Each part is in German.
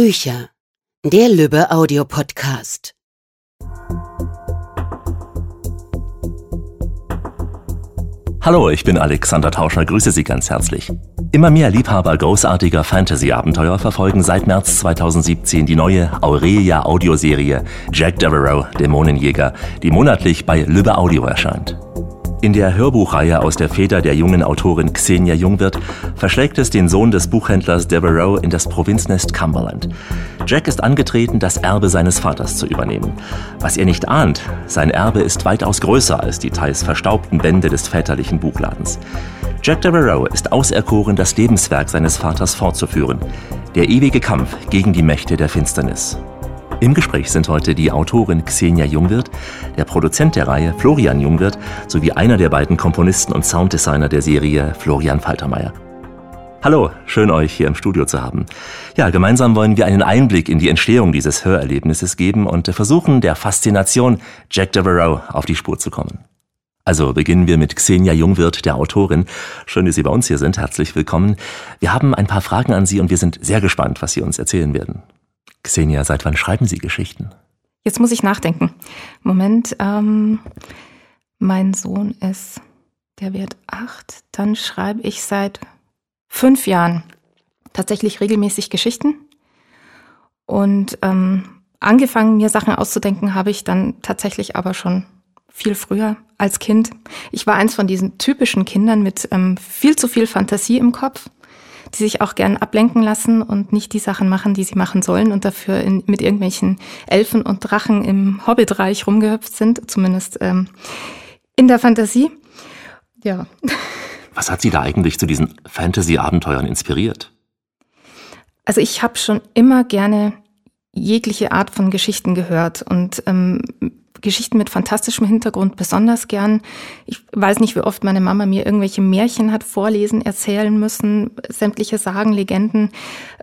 Bücher. Der Lübbe Audiopodcast. Hallo, ich bin Alexander Tauscher, grüße Sie ganz herzlich. Immer mehr Liebhaber großartiger Fantasy-Abenteuer verfolgen seit März 2017 die neue Aurelia-Audioserie Jack Devereaux, Dämonenjäger, die monatlich bei Lübbe Audio erscheint. In der Hörbuchreihe aus der Feder der jungen Autorin Xenia Jungwirth verschlägt es den Sohn des Buchhändlers Devereaux in das Provinznest Cumberland. Jack ist angetreten, das Erbe seines Vaters zu übernehmen. Was er nicht ahnt, sein Erbe ist weitaus größer als die teils verstaubten Wände des väterlichen Buchladens. Jack Devereaux ist auserkoren, das Lebenswerk seines Vaters fortzuführen. Der ewige Kampf gegen die Mächte der Finsternis. Im Gespräch sind heute die Autorin Xenia Jungwirth, der Produzent der Reihe Florian Jungwirth sowie einer der beiden Komponisten und Sounddesigner der Serie Florian Faltermeier. Hallo, schön euch hier im Studio zu haben. Ja, gemeinsam wollen wir einen Einblick in die Entstehung dieses Hörerlebnisses geben und versuchen, der Faszination Jack Devereaux auf die Spur zu kommen. Also beginnen wir mit Xenia Jungwirth, der Autorin. Schön, dass Sie bei uns hier sind. Herzlich willkommen. Wir haben ein paar Fragen an Sie und wir sind sehr gespannt, was Sie uns erzählen werden. Xenia, seit wann schreiben Sie Geschichten? Jetzt muss ich nachdenken. Moment, ähm, mein Sohn ist, der wird acht. Dann schreibe ich seit fünf Jahren tatsächlich regelmäßig Geschichten. Und ähm, angefangen, mir Sachen auszudenken, habe ich dann tatsächlich aber schon viel früher als Kind. Ich war eins von diesen typischen Kindern mit ähm, viel zu viel Fantasie im Kopf die sich auch gern ablenken lassen und nicht die Sachen machen, die sie machen sollen und dafür in, mit irgendwelchen Elfen und Drachen im Hobbitreich rumgehüpft sind, zumindest ähm, in der Fantasie. Ja. Was hat Sie da eigentlich zu diesen Fantasy-Abenteuern inspiriert? Also ich habe schon immer gerne jegliche Art von Geschichten gehört und ähm, Geschichten mit fantastischem Hintergrund besonders gern. Ich weiß nicht, wie oft meine Mama mir irgendwelche Märchen hat vorlesen, erzählen müssen, sämtliche Sagen, Legenden.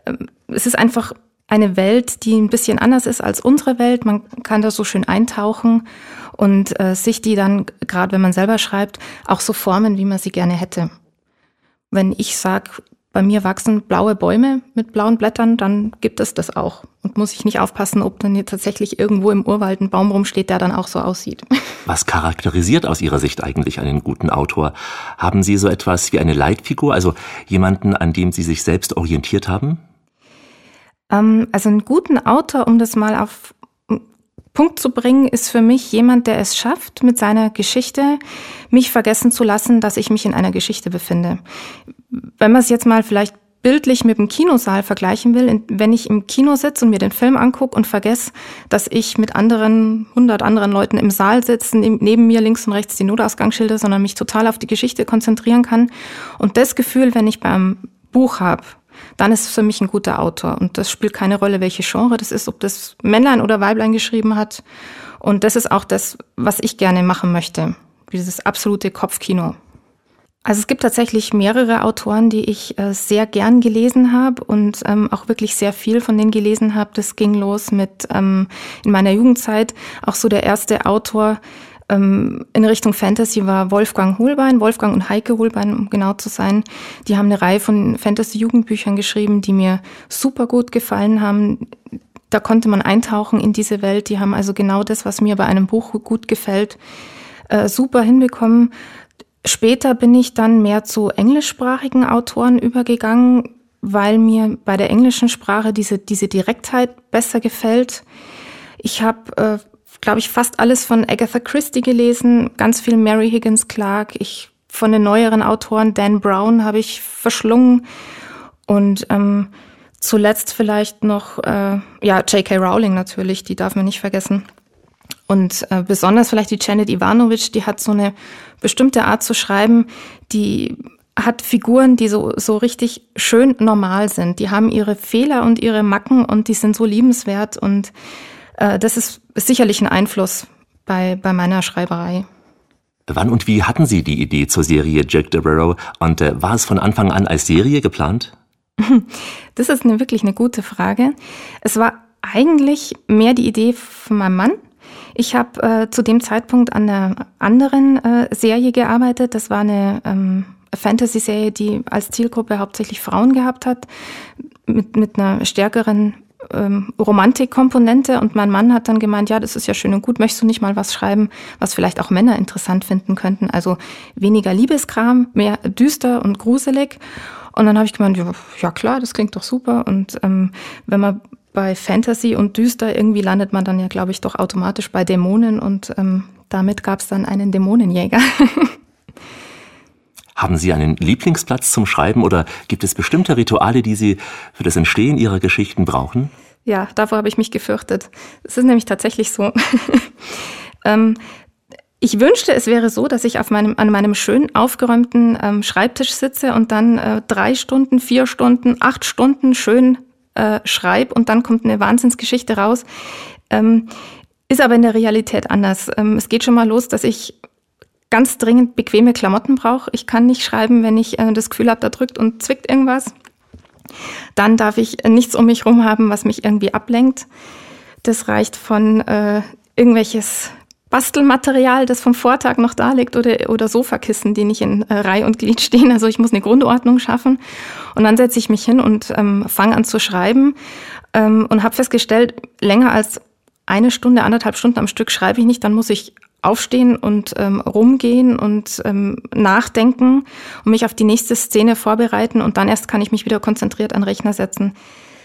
Ähm, es ist einfach eine Welt, die ein bisschen anders ist als unsere Welt. Man kann da so schön eintauchen und äh, sich die dann, gerade wenn man selber schreibt, auch so formen, wie man sie gerne hätte. Wenn ich sage, bei mir wachsen blaue Bäume mit blauen Blättern, dann gibt es das auch. Und muss ich nicht aufpassen, ob dann hier tatsächlich irgendwo im Urwald ein Baum rumsteht, der dann auch so aussieht. Was charakterisiert aus Ihrer Sicht eigentlich einen guten Autor? Haben Sie so etwas wie eine Leitfigur, also jemanden, an dem Sie sich selbst orientiert haben? Ähm, also einen guten Autor, um das mal auf Punkt zu bringen, ist für mich jemand, der es schafft, mit seiner Geschichte mich vergessen zu lassen, dass ich mich in einer Geschichte befinde wenn man es jetzt mal vielleicht bildlich mit dem Kinosaal vergleichen will, wenn ich im Kino sitze und mir den Film angucke und vergesse, dass ich mit anderen, hundert anderen Leuten im Saal sitze, neben mir links und rechts die Notausgangsschilder, sondern mich total auf die Geschichte konzentrieren kann. Und das Gefühl, wenn ich beim Buch habe, dann ist es für mich ein guter Autor. Und das spielt keine Rolle, welche Genre das ist, ob das Männlein oder Weiblein geschrieben hat. Und das ist auch das, was ich gerne machen möchte. Dieses absolute Kopfkino. Also es gibt tatsächlich mehrere Autoren, die ich äh, sehr gern gelesen habe und ähm, auch wirklich sehr viel von denen gelesen habe. Das ging los mit ähm, in meiner Jugendzeit auch so der erste Autor ähm, in Richtung Fantasy war Wolfgang Holbein, Wolfgang und Heike Holbein, um genau zu sein. Die haben eine Reihe von Fantasy-Jugendbüchern geschrieben, die mir super gut gefallen haben. Da konnte man eintauchen in diese Welt. Die haben also genau das, was mir bei einem Buch gut gefällt, äh, super hinbekommen. Später bin ich dann mehr zu englischsprachigen Autoren übergegangen, weil mir bei der englischen Sprache diese, diese Direktheit besser gefällt. Ich habe, äh, glaube ich, fast alles von Agatha Christie gelesen, ganz viel Mary Higgins Clark. Ich von den neueren Autoren Dan Brown habe ich verschlungen und ähm, zuletzt vielleicht noch äh, ja J.K. Rowling natürlich, die darf man nicht vergessen. Und äh, besonders vielleicht die Janet Ivanovic, die hat so eine bestimmte Art zu schreiben, die hat Figuren, die so, so richtig schön normal sind. Die haben ihre Fehler und ihre Macken und die sind so liebenswert. Und äh, das ist sicherlich ein Einfluss bei, bei meiner Schreiberei. Wann und wie hatten Sie die Idee zur Serie Jack Devereaux und äh, war es von Anfang an als Serie geplant? Das ist eine, wirklich eine gute Frage. Es war eigentlich mehr die Idee von meinem Mann. Ich habe äh, zu dem Zeitpunkt an einer anderen äh, Serie gearbeitet. Das war eine ähm, Fantasy-Serie, die als Zielgruppe hauptsächlich Frauen gehabt hat, mit, mit einer stärkeren ähm, Romantikkomponente und mein Mann hat dann gemeint, ja, das ist ja schön und gut, möchtest du nicht mal was schreiben, was vielleicht auch Männer interessant finden könnten? Also weniger Liebeskram, mehr düster und gruselig. Und dann habe ich gemeint, ja, ja klar, das klingt doch super. Und ähm, wenn man bei Fantasy und düster irgendwie landet man dann ja, glaube ich, doch automatisch bei Dämonen und ähm, damit gab es dann einen Dämonenjäger. Haben Sie einen Lieblingsplatz zum Schreiben oder gibt es bestimmte Rituale, die Sie für das Entstehen Ihrer Geschichten brauchen? Ja, davor habe ich mich gefürchtet. Es ist nämlich tatsächlich so. ähm, ich wünschte, es wäre so, dass ich auf meinem, an meinem schön aufgeräumten ähm, Schreibtisch sitze und dann äh, drei Stunden, vier Stunden, acht Stunden schön äh, schreibe und dann kommt eine Wahnsinnsgeschichte raus. Ähm, ist aber in der Realität anders. Ähm, es geht schon mal los, dass ich ganz dringend bequeme Klamotten brauche. Ich kann nicht schreiben, wenn ich äh, das Gefühl habe, da drückt und zwickt irgendwas. Dann darf ich äh, nichts um mich rum haben, was mich irgendwie ablenkt. Das reicht von äh, irgendwelches Bastelmaterial, das vom Vortag noch da liegt oder, oder Sofakissen, die nicht in äh, Reihe und Glied stehen. Also ich muss eine Grundordnung schaffen. Und dann setze ich mich hin und ähm, fange an zu schreiben ähm, und habe festgestellt, länger als eine Stunde, anderthalb Stunden am Stück schreibe ich nicht, dann muss ich aufstehen und ähm, rumgehen und ähm, nachdenken und mich auf die nächste Szene vorbereiten und dann erst kann ich mich wieder konzentriert an Rechner setzen.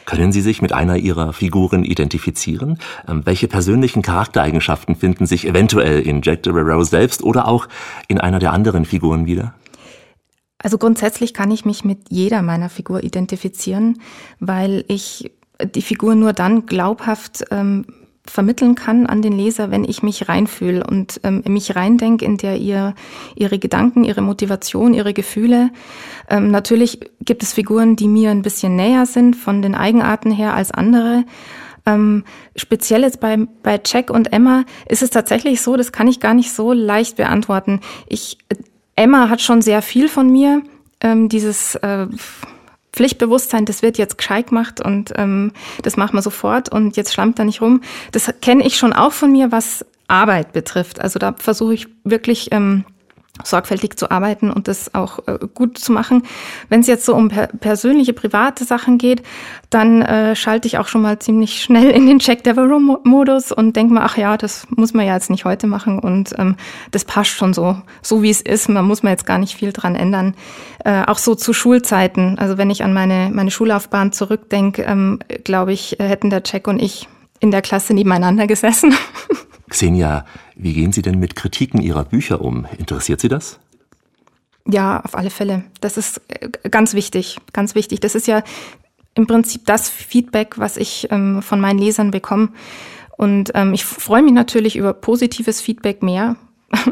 Können Sie sich mit einer Ihrer Figuren identifizieren? Ähm, welche persönlichen Charaktereigenschaften finden sich eventuell in Jack Devereaux selbst oder auch in einer der anderen Figuren wieder? Also grundsätzlich kann ich mich mit jeder meiner Figur identifizieren, weil ich die Figur nur dann glaubhaft ähm, vermitteln kann an den Leser, wenn ich mich reinfühle und ähm, mich reindenke in der ihr ihre Gedanken, ihre Motivation, ihre Gefühle. Ähm, natürlich gibt es Figuren, die mir ein bisschen näher sind von den Eigenarten her als andere. Ähm, speziell jetzt bei, bei Jack und Emma ist es tatsächlich so, das kann ich gar nicht so leicht beantworten. Ich, Emma hat schon sehr viel von mir, ähm, dieses äh, Pflichtbewusstsein, das wird jetzt gescheit gemacht und ähm, das machen wir sofort und jetzt schlammt da nicht rum. Das kenne ich schon auch von mir, was Arbeit betrifft. Also da versuche ich wirklich ähm, sorgfältig zu arbeiten und das auch äh, gut zu machen. Wenn es jetzt so um per persönliche, private Sachen geht, dann äh, schalte ich auch schon mal ziemlich schnell in den Check-Developer-Modus und denke mir, ach ja, das muss man ja jetzt nicht heute machen und ähm, das passt schon so, so wie es ist. Man muss man jetzt gar nicht viel dran ändern. Äh, auch so zu Schulzeiten, also wenn ich an meine, meine Schullaufbahn zurückdenke, ähm, glaube ich, hätten der Check und ich in der Klasse nebeneinander gesessen. Xenia, wie gehen Sie denn mit Kritiken Ihrer Bücher um? Interessiert Sie das? Ja, auf alle Fälle. Das ist äh, ganz wichtig, ganz wichtig. Das ist ja im Prinzip das Feedback, was ich ähm, von meinen Lesern bekomme. Und ähm, ich freue mich natürlich über positives Feedback mehr,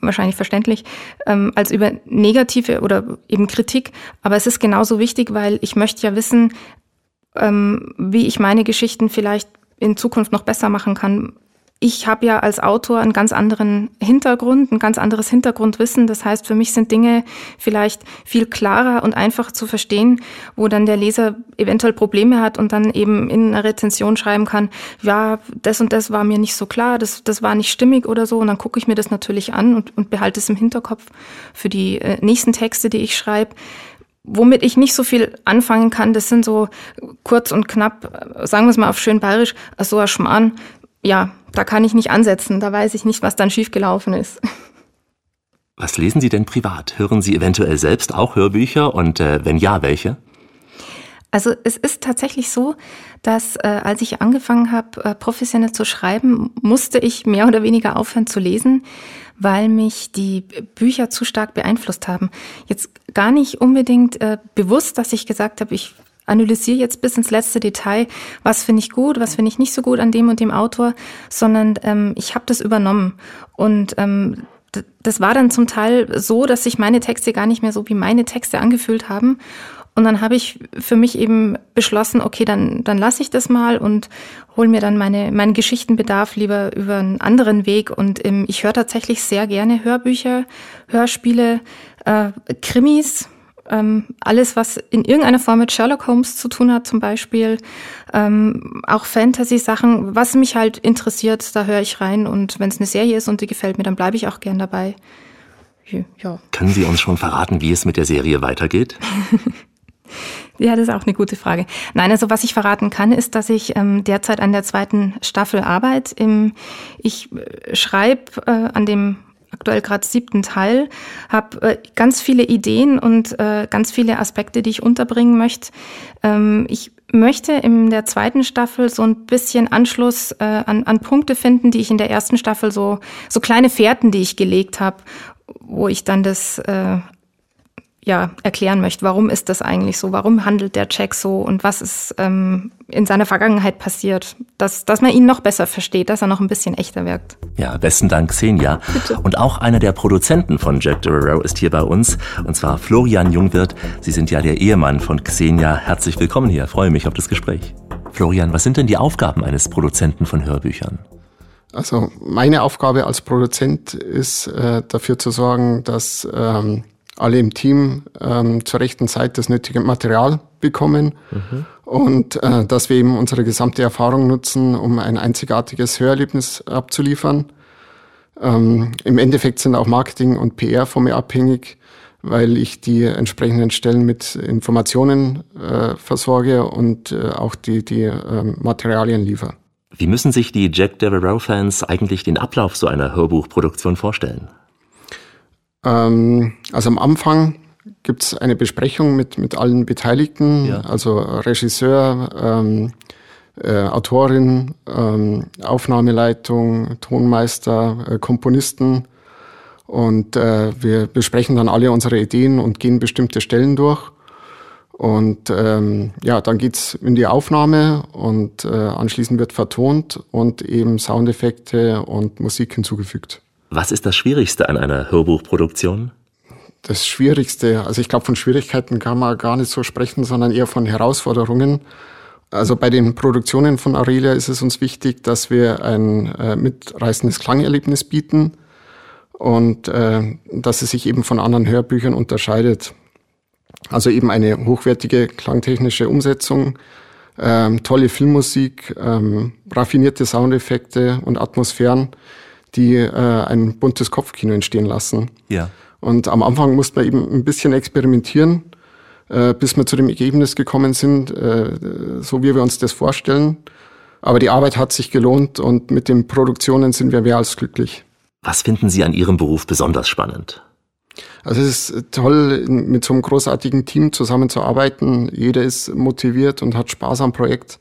wahrscheinlich verständlich, ähm, als über negative oder eben Kritik. Aber es ist genauso wichtig, weil ich möchte ja wissen, ähm, wie ich meine Geschichten vielleicht in Zukunft noch besser machen kann, ich habe ja als Autor einen ganz anderen Hintergrund, ein ganz anderes Hintergrundwissen. Das heißt, für mich sind Dinge vielleicht viel klarer und einfacher zu verstehen, wo dann der Leser eventuell Probleme hat und dann eben in einer Rezension schreiben kann, ja, das und das war mir nicht so klar, das, das war nicht stimmig oder so. Und dann gucke ich mir das natürlich an und, und behalte es im Hinterkopf für die äh, nächsten Texte, die ich schreibe. Womit ich nicht so viel anfangen kann, das sind so kurz und knapp, äh, sagen wir es mal auf schön bayerisch, so ein Schmarrn, ja, da kann ich nicht ansetzen, da weiß ich nicht, was dann schiefgelaufen ist. Was lesen Sie denn privat? Hören Sie eventuell selbst auch Hörbücher und äh, wenn ja, welche? Also es ist tatsächlich so, dass äh, als ich angefangen habe, äh, professionell zu schreiben, musste ich mehr oder weniger aufhören zu lesen, weil mich die Bücher zu stark beeinflusst haben. Jetzt gar nicht unbedingt äh, bewusst, dass ich gesagt habe, ich analysiere jetzt bis ins letzte Detail, was finde ich gut, was finde ich nicht so gut an dem und dem Autor, sondern ähm, ich habe das übernommen. Und ähm, das war dann zum Teil so, dass sich meine Texte gar nicht mehr so wie meine Texte angefühlt haben. Und dann habe ich für mich eben beschlossen, okay, dann, dann lasse ich das mal und hole mir dann meine, meinen Geschichtenbedarf lieber über einen anderen Weg. Und ähm, ich höre tatsächlich sehr gerne Hörbücher, Hörspiele, äh, Krimis, ähm, alles, was in irgendeiner Form mit Sherlock Holmes zu tun hat, zum Beispiel, ähm, auch Fantasy-Sachen, was mich halt interessiert, da höre ich rein. Und wenn es eine Serie ist und die gefällt mir, dann bleibe ich auch gern dabei. Ja. Können Sie uns schon verraten, wie es mit der Serie weitergeht? Ja, das ist auch eine gute Frage. Nein, also was ich verraten kann, ist, dass ich ähm, derzeit an der zweiten Staffel arbeite. Im, ich äh, schreibe äh, an dem aktuell gerade siebten Teil, habe äh, ganz viele Ideen und äh, ganz viele Aspekte, die ich unterbringen möchte. Ähm, ich möchte in der zweiten Staffel so ein bisschen Anschluss äh, an, an Punkte finden, die ich in der ersten Staffel so so kleine Fährten, die ich gelegt habe, wo ich dann das äh, ja, erklären möchte, warum ist das eigentlich so, warum handelt der Jack so und was ist ähm, in seiner Vergangenheit passiert, dass, dass man ihn noch besser versteht, dass er noch ein bisschen echter wirkt. Ja, besten Dank, Xenia. Bitte. Und auch einer der Produzenten von Jack Devereaux ist hier bei uns, und zwar Florian Jungwirth. Sie sind ja der Ehemann von Xenia. Herzlich willkommen hier, freue mich auf das Gespräch. Florian, was sind denn die Aufgaben eines Produzenten von Hörbüchern? Also meine Aufgabe als Produzent ist äh, dafür zu sorgen, dass ähm, alle im Team ähm, zur rechten Zeit das nötige Material bekommen mhm. und äh, dass wir eben unsere gesamte Erfahrung nutzen, um ein einzigartiges Hörerlebnis abzuliefern. Ähm, Im Endeffekt sind auch Marketing und PR von mir abhängig, weil ich die entsprechenden Stellen mit Informationen äh, versorge und äh, auch die, die äh, Materialien liefere. Wie müssen sich die Jack Devereaux-Fans eigentlich den Ablauf so einer Hörbuchproduktion vorstellen? Ähm, also am Anfang gibt es eine Besprechung mit, mit allen Beteiligten, ja. also Regisseur, ähm, äh, Autorin, ähm, Aufnahmeleitung, Tonmeister, äh, Komponisten. Und äh, wir besprechen dann alle unsere Ideen und gehen bestimmte Stellen durch. Und ähm, ja, dann geht's in die Aufnahme und äh, anschließend wird vertont und eben Soundeffekte und Musik hinzugefügt. Was ist das Schwierigste an einer Hörbuchproduktion? Das Schwierigste, also ich glaube, von Schwierigkeiten kann man gar nicht so sprechen, sondern eher von Herausforderungen. Also bei den Produktionen von Aurelia ist es uns wichtig, dass wir ein äh, mitreißendes Klangerlebnis bieten und äh, dass es sich eben von anderen Hörbüchern unterscheidet. Also eben eine hochwertige klangtechnische Umsetzung, ähm, tolle Filmmusik, ähm, raffinierte Soundeffekte und Atmosphären, die äh, ein buntes Kopfkino entstehen lassen. Ja. Und am Anfang musste man eben ein bisschen experimentieren, äh, bis wir zu dem Ergebnis gekommen sind, äh, so wie wir uns das vorstellen. Aber die Arbeit hat sich gelohnt und mit den Produktionen sind wir mehr als glücklich. Was finden Sie an Ihrem Beruf besonders spannend? Also es ist toll, mit so einem großartigen Team zusammenzuarbeiten. Jeder ist motiviert und hat Spaß am Projekt.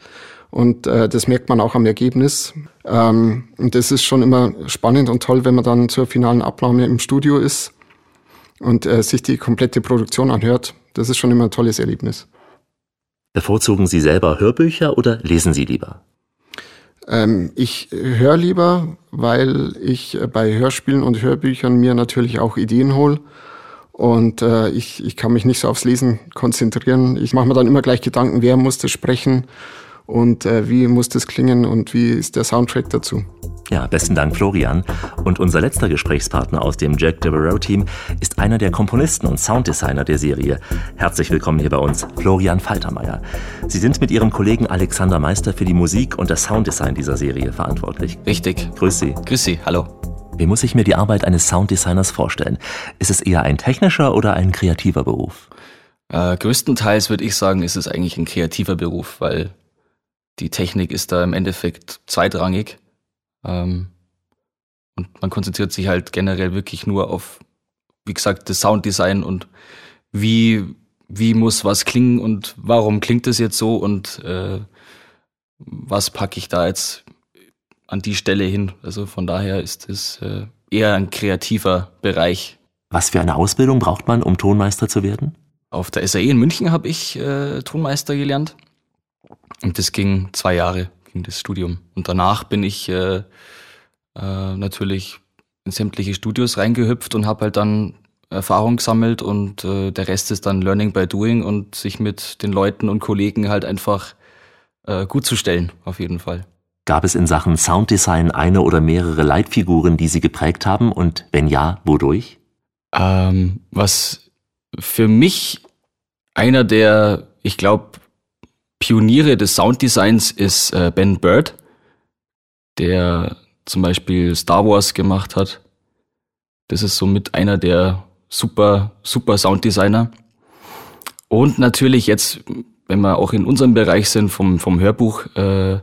Und äh, das merkt man auch am Ergebnis. Ähm, und das ist schon immer spannend und toll, wenn man dann zur finalen Abnahme im Studio ist und äh, sich die komplette Produktion anhört. Das ist schon immer ein tolles Erlebnis. Bevorzugen Sie selber Hörbücher oder lesen Sie lieber? Ähm, ich höre lieber, weil ich bei Hörspielen und Hörbüchern mir natürlich auch Ideen hole. Und äh, ich, ich kann mich nicht so aufs Lesen konzentrieren. Ich mache mir dann immer gleich Gedanken, wer muss das sprechen und äh, wie muss das klingen und wie ist der Soundtrack dazu. Ja, besten Dank, Florian. Und unser letzter Gesprächspartner aus dem Jack Devereaux-Team ist einer der Komponisten und Sounddesigner der Serie. Herzlich willkommen hier bei uns, Florian Faltermeier. Sie sind mit Ihrem Kollegen Alexander Meister für die Musik und das Sounddesign dieser Serie verantwortlich. Richtig. Grüß Sie. Grüß Sie, hallo. Wie muss ich mir die Arbeit eines Sounddesigners vorstellen? Ist es eher ein technischer oder ein kreativer Beruf? Äh, größtenteils würde ich sagen, ist es eigentlich ein kreativer Beruf, weil die Technik ist da im Endeffekt zweitrangig. Ähm, und man konzentriert sich halt generell wirklich nur auf, wie gesagt, das Sounddesign und wie, wie muss was klingen und warum klingt es jetzt so und äh, was packe ich da jetzt an die Stelle hin. Also von daher ist es äh, eher ein kreativer Bereich. Was für eine Ausbildung braucht man, um Tonmeister zu werden? Auf der SAE in München habe ich äh, Tonmeister gelernt. Und das ging zwei Jahre, ging das Studium. Und danach bin ich äh, äh, natürlich in sämtliche Studios reingehüpft und habe halt dann Erfahrung gesammelt und äh, der Rest ist dann Learning by Doing und sich mit den Leuten und Kollegen halt einfach äh, gut zu stellen, auf jeden Fall. Gab es in Sachen Sounddesign eine oder mehrere Leitfiguren, die Sie geprägt haben und wenn ja, wodurch? Ähm, was für mich einer der, ich glaube, Pioniere des Sounddesigns ist äh, Ben Bird, der zum Beispiel Star Wars gemacht hat. Das ist somit einer der super, super Sounddesigner. Und natürlich jetzt wenn wir auch in unserem Bereich sind vom, vom Hörbuch, äh,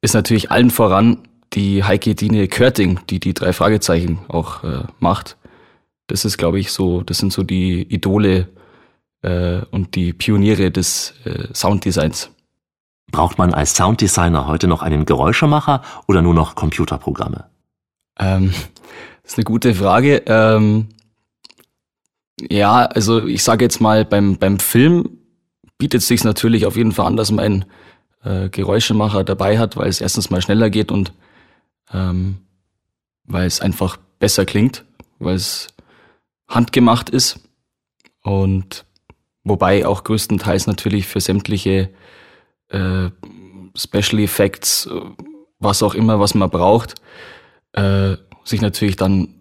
ist natürlich allen voran die Heike Dine Körting, die die drei Fragezeichen auch äh, macht. Das ist, glaube ich, so, das sind so die Idole äh, und die Pioniere des äh, Sounddesigns. Braucht man als Sounddesigner heute noch einen Geräuschemacher oder nur noch Computerprogramme? Ähm, das ist eine gute Frage. Ähm, ja, also ich sage jetzt mal, beim, beim Film bietet es sich natürlich auf jeden Fall an, dass man einen äh, Geräuschemacher dabei hat, weil es erstens mal schneller geht und ähm, weil es einfach besser klingt, weil es handgemacht ist und wobei auch größtenteils natürlich für sämtliche äh, Special Effects, was auch immer, was man braucht, äh, sich natürlich dann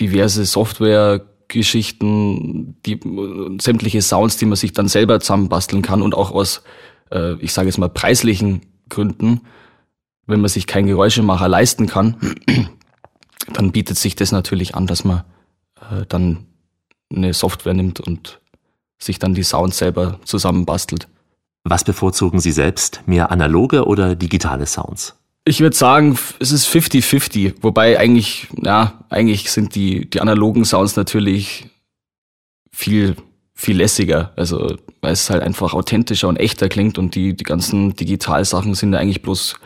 diverse Software-Geschichten, die sämtliche Sounds, die man sich dann selber zusammenbasteln kann und auch aus, äh, ich sage jetzt mal, preislichen Gründen, wenn man sich keinen Geräuschemacher leisten kann, dann bietet sich das natürlich an, dass man äh, dann eine Software nimmt und sich dann die Sounds selber zusammenbastelt. Was bevorzugen Sie selbst, mehr analoge oder digitale Sounds? Ich würde sagen, es ist 50-50, wobei eigentlich, ja, eigentlich sind die, die analogen Sounds natürlich viel, viel lässiger. Also, weil es halt einfach authentischer und echter klingt und die, die ganzen Digitalsachen sind ja eigentlich bloß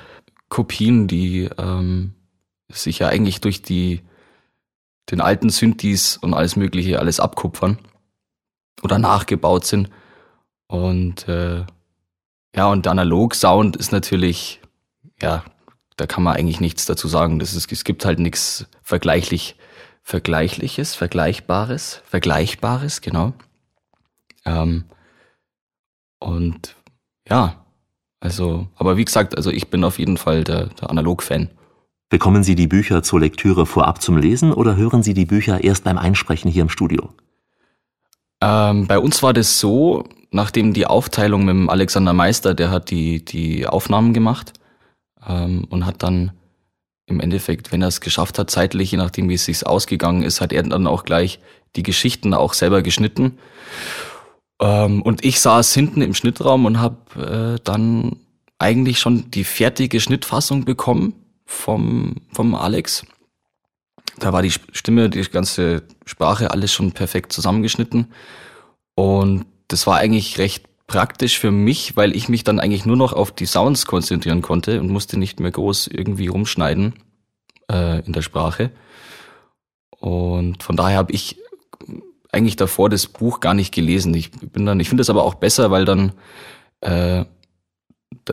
Kopien, die ähm, sich ja eigentlich durch die, den alten Synthes und alles Mögliche alles abkupfern oder nachgebaut sind. Und äh, ja, und Analog-Sound ist natürlich, ja, da kann man eigentlich nichts dazu sagen. Das ist, es gibt halt nichts vergleichlich, Vergleichliches, Vergleichbares, Vergleichbares, genau. Ähm, und ja, also, aber wie gesagt, also ich bin auf jeden Fall der, der Analog-Fan. Bekommen Sie die Bücher zur Lektüre vorab zum Lesen oder hören Sie die Bücher erst beim Einsprechen hier im Studio? Ähm, bei uns war das so, nachdem die Aufteilung mit dem Alexander Meister, der hat die, die Aufnahmen gemacht ähm, und hat dann im Endeffekt, wenn er es geschafft hat, zeitlich, je nachdem wie es sich ausgegangen ist, hat er dann auch gleich die Geschichten auch selber geschnitten. Ähm, und ich saß hinten im Schnittraum und habe äh, dann eigentlich schon die fertige Schnittfassung bekommen vom, vom Alex. Da war die Stimme, die ganze Sprache, alles schon perfekt zusammengeschnitten. Und das war eigentlich recht praktisch für mich, weil ich mich dann eigentlich nur noch auf die Sounds konzentrieren konnte und musste nicht mehr groß irgendwie rumschneiden äh, in der Sprache. Und von daher habe ich eigentlich davor das Buch gar nicht gelesen. Ich bin dann, ich finde es aber auch besser, weil dann äh,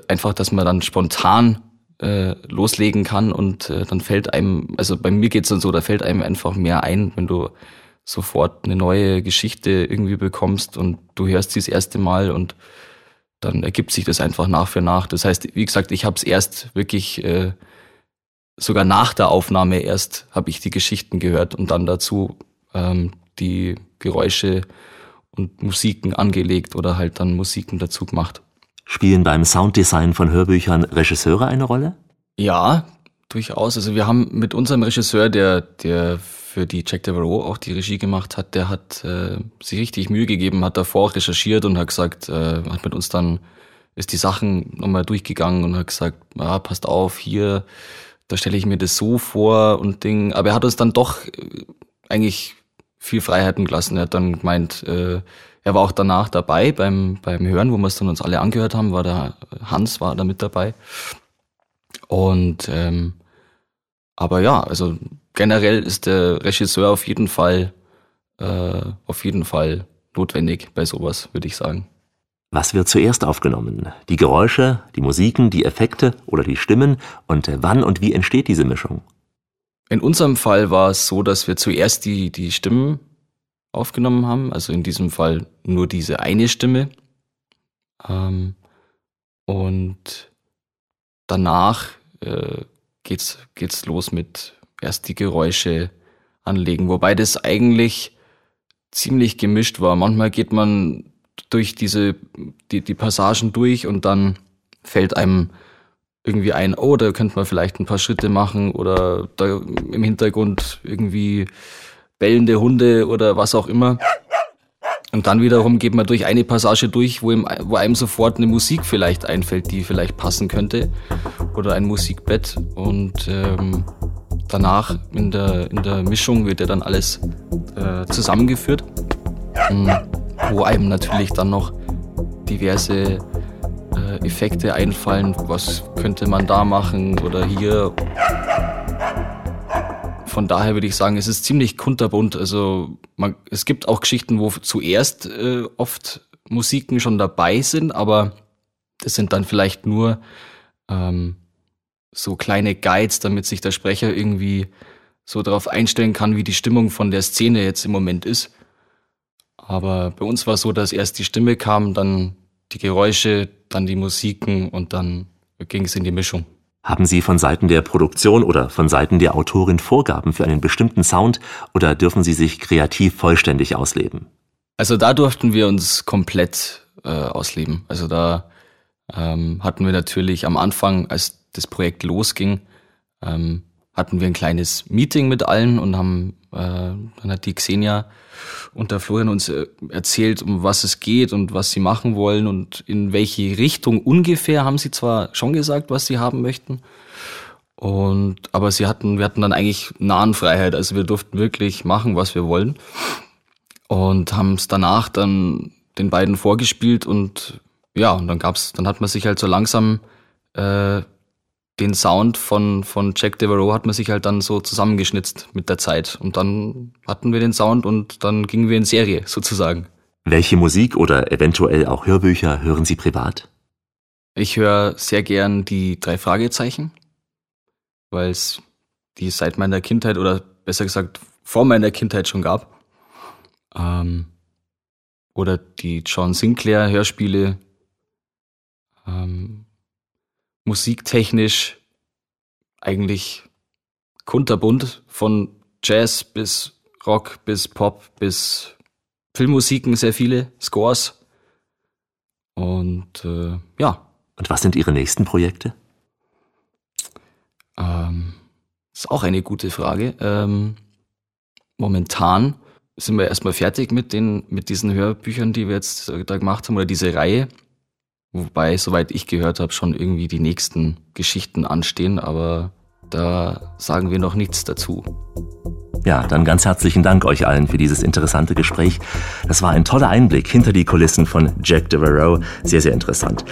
einfach, dass man dann spontan äh, loslegen kann und äh, dann fällt einem, also bei mir geht's dann so, da fällt einem einfach mehr ein, wenn du sofort eine neue Geschichte irgendwie bekommst und du hörst sie das erste Mal und dann ergibt sich das einfach nach für nach. Das heißt, wie gesagt, ich habe es erst wirklich äh, sogar nach der Aufnahme erst habe ich die Geschichten gehört und dann dazu ähm, die Geräusche und Musiken angelegt oder halt dann Musiken dazu gemacht. Spielen beim Sounddesign von Hörbüchern Regisseure eine Rolle? Ja, durchaus. Also wir haben mit unserem Regisseur, der, der für die Jack Devereaux auch die Regie gemacht hat, der hat äh, sich richtig Mühe gegeben, hat davor auch recherchiert und hat gesagt, äh, hat mit uns dann, ist die Sachen nochmal durchgegangen und hat gesagt, ah, passt auf, hier, da stelle ich mir das so vor und Ding. Aber er hat uns dann doch äh, eigentlich viel Freiheiten gelassen. Er hat dann gemeint, äh, er war auch danach dabei beim, beim Hören, wo wir es dann uns alle angehört haben, war da, Hans war da mit dabei. Und ähm, aber ja, also generell ist der Regisseur auf jeden Fall äh, auf jeden Fall notwendig bei sowas, würde ich sagen. Was wird zuerst aufgenommen? Die Geräusche, die Musiken, die Effekte oder die Stimmen? Und wann und wie entsteht diese Mischung? In unserem Fall war es so, dass wir zuerst die, die Stimmen aufgenommen haben, also in diesem Fall nur diese eine Stimme. Ähm, und danach äh, geht's, geht's los mit erst die Geräusche anlegen, wobei das eigentlich ziemlich gemischt war. Manchmal geht man durch diese, die, die Passagen durch und dann fällt einem irgendwie ein, oh, da könnte man vielleicht ein paar Schritte machen oder da im Hintergrund irgendwie bellende Hunde oder was auch immer. Und dann wiederum geht man durch eine Passage durch, wo, ihm, wo einem sofort eine Musik vielleicht einfällt, die vielleicht passen könnte. Oder ein Musikbett. Und ähm, danach in der, in der Mischung wird ja dann alles äh, zusammengeführt. Ähm, wo einem natürlich dann noch diverse äh, Effekte einfallen. Was könnte man da machen oder hier? Von daher würde ich sagen, es ist ziemlich kunterbunt. Also man, es gibt auch Geschichten, wo zuerst äh, oft Musiken schon dabei sind, aber das sind dann vielleicht nur ähm, so kleine Guides, damit sich der Sprecher irgendwie so darauf einstellen kann, wie die Stimmung von der Szene jetzt im Moment ist. Aber bei uns war es so, dass erst die Stimme kam, dann die Geräusche, dann die Musiken und dann ging es in die Mischung. Haben Sie von Seiten der Produktion oder von Seiten der Autorin Vorgaben für einen bestimmten Sound oder dürfen Sie sich kreativ vollständig ausleben? Also da durften wir uns komplett äh, ausleben. Also da ähm, hatten wir natürlich am Anfang, als das Projekt losging, ähm, hatten wir ein kleines Meeting mit allen und haben, dann hat die Xenia und der Florian uns äh, erzählt, um was es geht und was sie machen wollen und in welche Richtung ungefähr haben sie zwar schon gesagt, was sie haben möchten. Und, aber sie hatten, wir hatten dann eigentlich Nahenfreiheit, also wir durften wirklich machen, was wir wollen. Und haben es danach dann den beiden vorgespielt und ja, und dann gab's, dann hat man sich halt so langsam äh, den Sound von, von Jack Devereaux hat man sich halt dann so zusammengeschnitzt mit der Zeit. Und dann hatten wir den Sound und dann gingen wir in Serie sozusagen. Welche Musik oder eventuell auch Hörbücher hören Sie privat? Ich höre sehr gern die drei Fragezeichen, weil es die seit meiner Kindheit oder besser gesagt vor meiner Kindheit schon gab. Ähm, oder die John Sinclair Hörspiele. Ähm, musiktechnisch eigentlich kunterbunt von Jazz bis Rock bis Pop bis Filmmusiken, sehr viele Scores. Und äh, ja. Und was sind Ihre nächsten Projekte? Ähm, ist auch eine gute Frage. Ähm, momentan sind wir erstmal fertig mit den, mit diesen Hörbüchern, die wir jetzt da gemacht haben, oder diese Reihe. Wobei, soweit ich gehört habe, schon irgendwie die nächsten Geschichten anstehen, aber da sagen wir noch nichts dazu. Ja, dann ganz herzlichen Dank euch allen für dieses interessante Gespräch. Das war ein toller Einblick hinter die Kulissen von Jack Devereaux. Sehr, sehr interessant.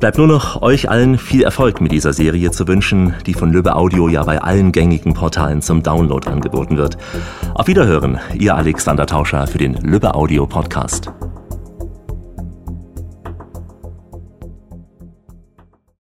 Bleibt nur noch euch allen viel Erfolg mit dieser Serie zu wünschen, die von Löbe Audio ja bei allen gängigen Portalen zum Download angeboten wird. Auf Wiederhören, ihr Alexander Tauscher für den Löbe Audio Podcast.